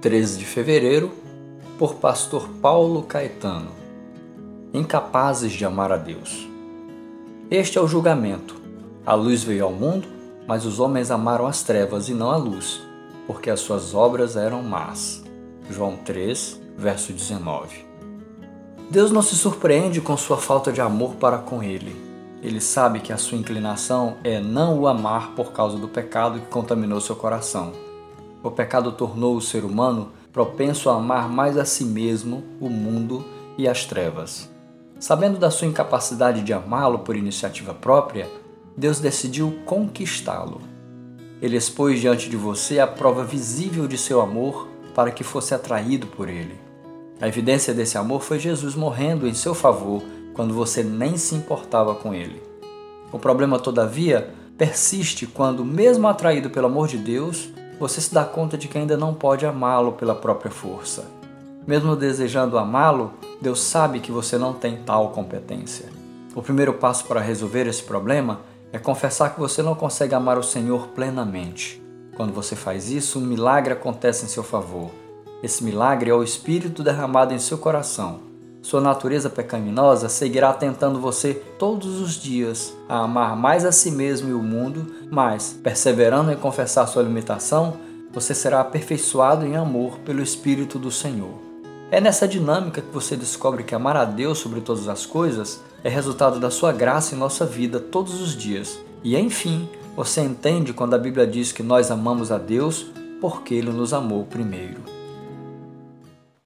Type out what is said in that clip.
13 de fevereiro, por Pastor Paulo Caetano. Incapazes de amar a Deus. Este é o julgamento. A luz veio ao mundo, mas os homens amaram as trevas e não a luz, porque as suas obras eram más. João 3, verso 19. Deus não se surpreende com sua falta de amor para com ele. Ele sabe que a sua inclinação é não o amar por causa do pecado que contaminou seu coração o pecado tornou o ser humano propenso a amar mais a si mesmo, o mundo e as trevas. Sabendo da sua incapacidade de amá-lo por iniciativa própria, Deus decidiu conquistá-lo. Ele expôs diante de você a prova visível de seu amor para que fosse atraído por ele. A evidência desse amor foi Jesus morrendo em seu favor quando você nem se importava com ele. O problema, todavia, persiste quando, mesmo atraído pelo amor de Deus, você se dá conta de que ainda não pode amá-lo pela própria força. Mesmo desejando amá-lo, Deus sabe que você não tem tal competência. O primeiro passo para resolver esse problema é confessar que você não consegue amar o Senhor plenamente. Quando você faz isso, um milagre acontece em seu favor. Esse milagre é o Espírito derramado em seu coração sua natureza pecaminosa seguirá tentando você todos os dias a amar mais a si mesmo e o mundo, mas, perseverando em confessar sua limitação, você será aperfeiçoado em amor pelo Espírito do Senhor. É nessa dinâmica que você descobre que amar a Deus sobre todas as coisas é resultado da sua graça em nossa vida todos os dias. E enfim, você entende quando a Bíblia diz que nós amamos a Deus porque Ele nos amou primeiro.